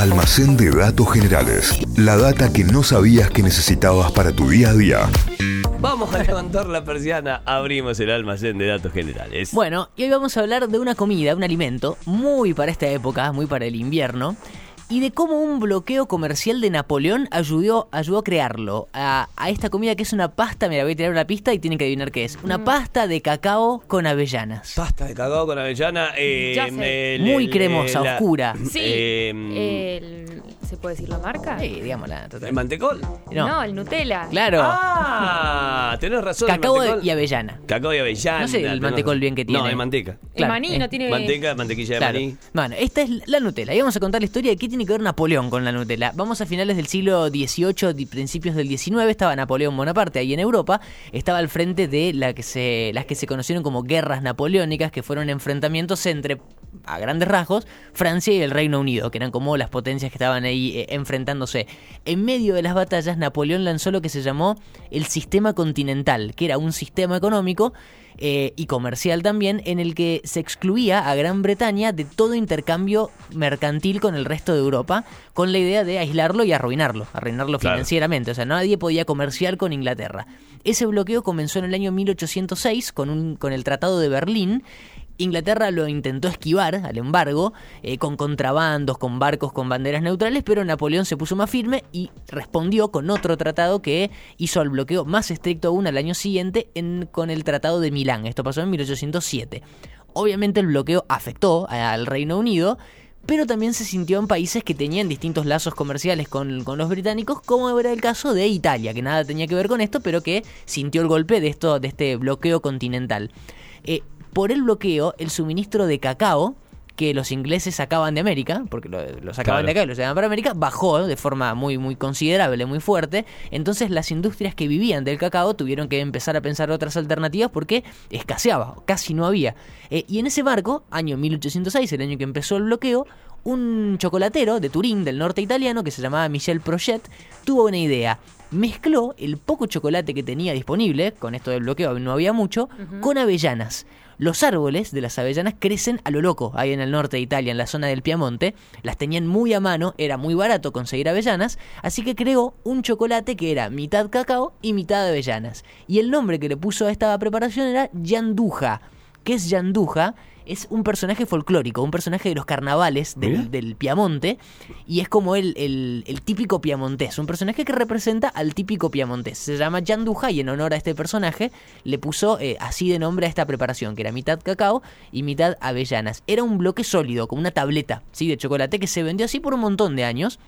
Almacén de datos generales. La data que no sabías que necesitabas para tu día a día. Vamos a levantar la persiana, abrimos el almacén de datos generales. Bueno, y hoy vamos a hablar de una comida, un alimento, muy para esta época, muy para el invierno, y de cómo un bloqueo comercial de Napoleón ayudó, ayudó a crearlo. A, a esta comida que es una pasta, mira, voy a tirar una pista y tienen que adivinar qué es. Una pasta de cacao con avellanas. Pasta de cacao con avellana. eh, Ya sé. el- Muy el- cremosa, la- oscura. Sí. eh, El- ¿Se puede decir la marca? Sí, digámosla. ¿El mantecol? No. No, el Nutella. Claro. Ah, tenés razón. el cacao mantecol. y avellana. Cacao y avellana. No sé el tenés mantecol razón. bien que tiene. No, es manteca. El Claro, maní eh, no tiene. Manteca, mantequilla de Claro. maní. Bueno, esta es la Nutella. Y vamos a contar la historia de qué tiene que ver Napoleón con la Nutella. Vamos a finales del siglo XVIII, di- principios del XIX. Estaba Napoleón Bonaparte ahí en Europa. Estaba al frente de la que se, las que se conocieron como guerras napoleónicas, que fueron enfrentamientos entre, a grandes rasgos, Francia y el Reino Unido, que eran como las potencias que estaban ahí eh, enfrentándose. En medio de las batallas, Napoleón lanzó lo que se llamó el sistema continental, que era un sistema económico eh, y comercial también, en el que se excluía a Gran Bretaña de todo intercambio mercantil con el resto de Europa, con la idea de aislarlo y arruinarlo, arruinarlo Claro. financieramente. O sea, nadie podía comerciar con Inglaterra. Ese bloqueo comenzó en el año 1806 con, un, con el Tratado de Berlín. Inglaterra lo intentó esquivar al embargo, eh, con contrabandos, con barcos con banderas neutrales, pero Napoleón se puso más firme y respondió con otro tratado que hizo el bloqueo más estricto aún al año siguiente en- con el Tratado de Milán. Esto pasó en 1807. Obviamente el bloqueo afectó al Reino Unido, pero también se sintió en países que tenían distintos lazos comerciales con, con los británicos, como era el caso de Italia, que nada tenía que ver con esto, pero que sintió el golpe de, esto, de este bloqueo continental. Eh, por el bloqueo, el suministro de cacao que los ingleses sacaban de América, porque lo, lo sacaban Claro. de acá y lo llevaban para América, bajó de forma muy, muy considerable, muy fuerte. Entonces las industrias que vivían del cacao tuvieron que empezar a pensar otras alternativas porque escaseaba, casi no había. Eh, y en ese marco, año 1806, el año que empezó el bloqueo, un chocolatero de Turín, del norte italiano, que se llamaba Michel Prochet, tuvo una idea. Mezcló el poco chocolate que tenía disponible, con esto del bloqueo no había mucho, con avellanas. Los árboles de las avellanas crecen a lo loco, ahí en el norte de Italia, en la zona del Piamonte. Las tenían muy a mano, era muy barato conseguir avellanas, así que creó un chocolate que era mitad cacao y mitad avellanas. Y el nombre que le puso a esta preparación era Yanduja. ¿Qué es Yanduja? Es un personaje folclórico, un personaje de los carnavales del, del Piamonte, y es como el, el- el típico piamontés, un personaje que representa al típico piamontés. Se llama Yanduja y en honor a este personaje le puso eh, así de nombre a esta preparación, que era mitad cacao y mitad avellanas. Era un bloque sólido, como una tableta ¿sí? de chocolate que se vendió así por un montón de años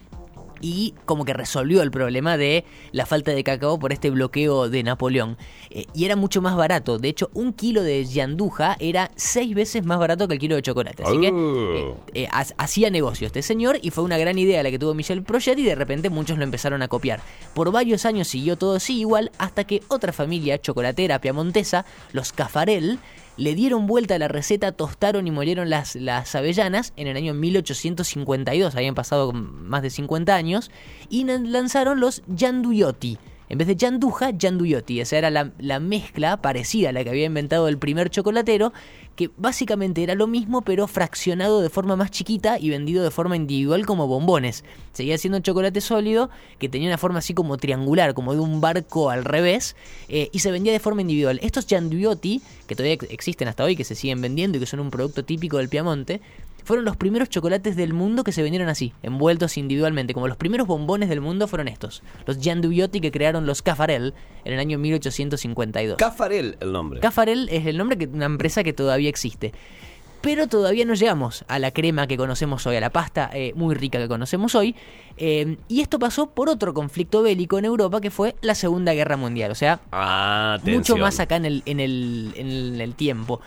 y como que resolvió el problema de la falta de cacao por este bloqueo de Napoleón. Eh, y era mucho más barato. De hecho, un kilo de yanduja era seis veces más barato que el kilo de chocolate. Así que eh, Oh. eh, ha- hacía negocio este señor y fue una gran idea la que tuvo Michel Projet y de repente muchos lo empezaron a copiar. Por varios años siguió todo así igual hasta que otra familia chocolatera piamontesa, los Cafarel, le dieron vuelta a la receta, tostaron y molieron las, las avellanas en el año 1852, habían pasado más de 50 años, y lanzaron los Yanduyotti. En vez de Yanduja, Yanduyotti. Esa era la, la mezcla parecida a la que había inventado el primer chocolatero, que básicamente era lo mismo, pero fraccionado de forma más chiquita y vendido de forma individual como bombones. Seguía siendo chocolate sólido, que tenía una forma así como triangular, como de un barco al revés, eh, y se vendía de forma individual. Estos Yanduyotti, que todavía ex- existen hasta hoy, que se siguen vendiendo y que son un producto típico del Piamonte, fueron los primeros chocolates del mundo que se vendieron así, envueltos individualmente. Como los primeros bombones del mundo fueron estos, los Yanduyotti que crearon los Cafarel en el año 1852. Cafarel el nombre. Cafarel es el nombre de una empresa que todavía existe. Pero todavía no llegamos a la crema que conocemos hoy, a la pasta eh, muy rica que conocemos hoy. Eh, y esto pasó por otro conflicto bélico en Europa que fue la Segunda Guerra Mundial. O sea, Ah, mucho más acá en el, en el, en el tiempo.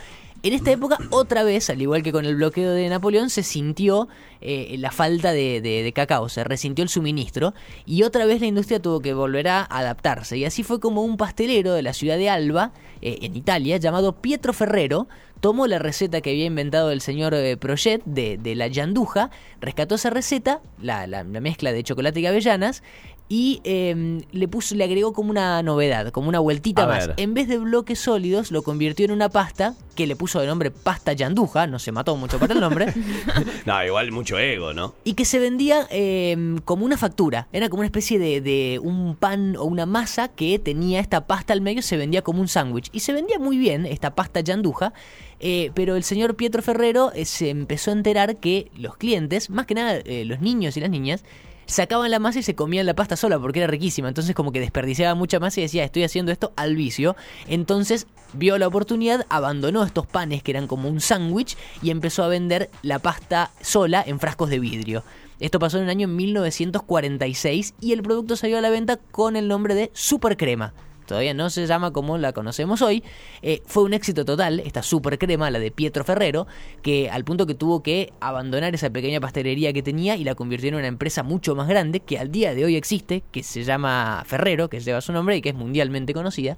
En esta época, otra vez, al igual que con el bloqueo de Napoleón, se sintió eh, la falta de, de- de cacao, se resintió el suministro y otra vez la industria tuvo que volver a adaptarse. Y así fue como un pastelero de la ciudad de Alba, eh, en Italia, llamado Pietro Ferrero, tomó la receta que había inventado el señor eh, Projet de, de la yanduja, rescató esa receta, la, la- la mezcla de chocolate y avellanas, y eh, le puso, le agregó como una novedad, como una vueltita A más. ver. En vez de bloques sólidos, lo convirtió en una pasta que le puso de nombre pasta yanduja, no se mató mucho para el nombre, No, igual mucho ego, ¿no? y que se vendía eh, como una factura. Era como una especie de, de un pan o una masa que tenía esta pasta al medio, se vendía como un sándwich. Y se vendía muy bien esta pasta yanduja, eh, pero el señor Pietro Ferrero eh, se empezó a enterar que los clientes, más que nada eh, los niños y las niñas, sacaban la masa y se comían la pasta sola porque era riquísima. Entonces como que desperdiciaba mucha masa y decía, estoy haciendo esto al vicio. Entonces vio la oportunidad, abandonó estos panes que eran como un sándwich y empezó a vender la pasta sola en frascos de vidrio. Esto pasó en el año 1946 y el producto salió a la venta con el nombre de Super Crema. Todavía no se llama como la conocemos hoy. Eh, fue un éxito total esta super crema, la de Pietro Ferrero, que al punto que tuvo que abandonar esa pequeña pastelería que tenía y la convirtió en una empresa mucho más grande que al día de hoy existe, que se llama Ferrero, que lleva su nombre y que es mundialmente conocida.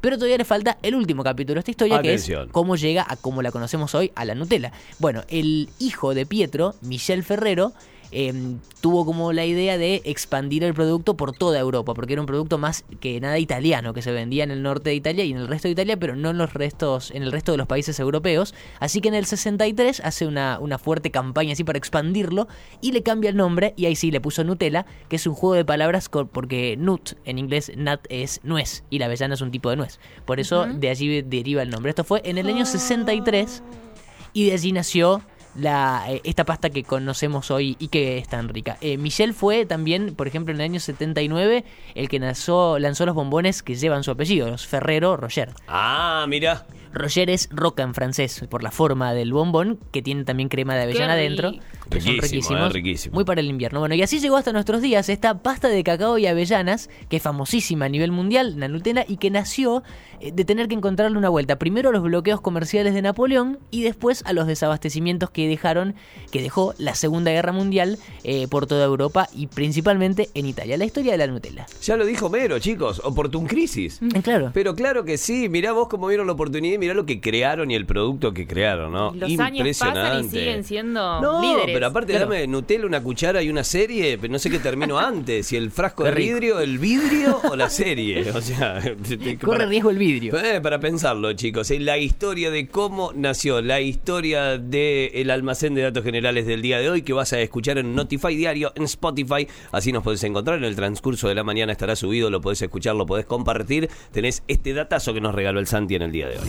Pero todavía le falta el último capítulo de esta historia, que es cómo llega a como la conocemos hoy a la Nutella. Bueno, el hijo de Pietro, Michel Ferrero, eh, tuvo como la idea de expandir el producto por toda Europa, porque era un producto más que nada italiano, que se vendía en el norte de Italia y en el resto de Italia, pero no en los restos, en el resto de los países europeos. Así que en el 63 hace una, una fuerte campaña así para expandirlo y le cambia el nombre y ahí sí le puso Nutella, que es un juego de palabras porque nut en inglés nut es nuez y la avellana es un tipo de nuez. Por eso de allí deriva el nombre. Esto fue en el año 63 y de allí nació la, eh, esta pasta que conocemos hoy y que es tan rica. Eh, Michel fue también, por ejemplo, en el año 79 el que lanzó, lanzó los bombones que llevan su apellido, los Ferrero Roger. Ah, mira. Roger es roca en francés, por la forma del bombón, que tiene también crema de avellana adentro. que son Riquísimo, riquísimos. eh, riquísimo. Muy para el invierno. Bueno, y así llegó hasta nuestros días esta pasta de cacao y avellanas, que es famosísima a nivel mundial, la Nutella, y que nació eh, de tener que encontrarle una vuelta. Primero a los bloqueos comerciales de Napoleón y después a los desabastecimientos que dejaron, que dejó la Segunda Guerra Mundial eh, por toda Europa y principalmente en Italia. La historia de la Nutella. Ya lo dijo Mero, chicos. Oportun crisis. Eh, claro. Pero claro que sí, mirá vos cómo vieron la oportunidad y mirá lo que crearon y el producto que crearon, ¿no? Los años pasan y siguen siendo no, líderes. pero aparte Claro. dame Nutella, una cuchara y una serie, pero no sé qué termino antes, si el frasco de vidrio, el vidrio o la serie. O sea, Corre para- riesgo el vidrio. Eh, para pensarlo, chicos, eh, la historia de cómo nació, la historia del almacén de datos generales del día de hoy que vas a escuchar en Notify Diario, en Spotify, así nos podés encontrar en el transcurso de la mañana estará subido, lo podés escuchar, lo podés compartir, tenés este datazo que nos regaló el Santi en el día de hoy.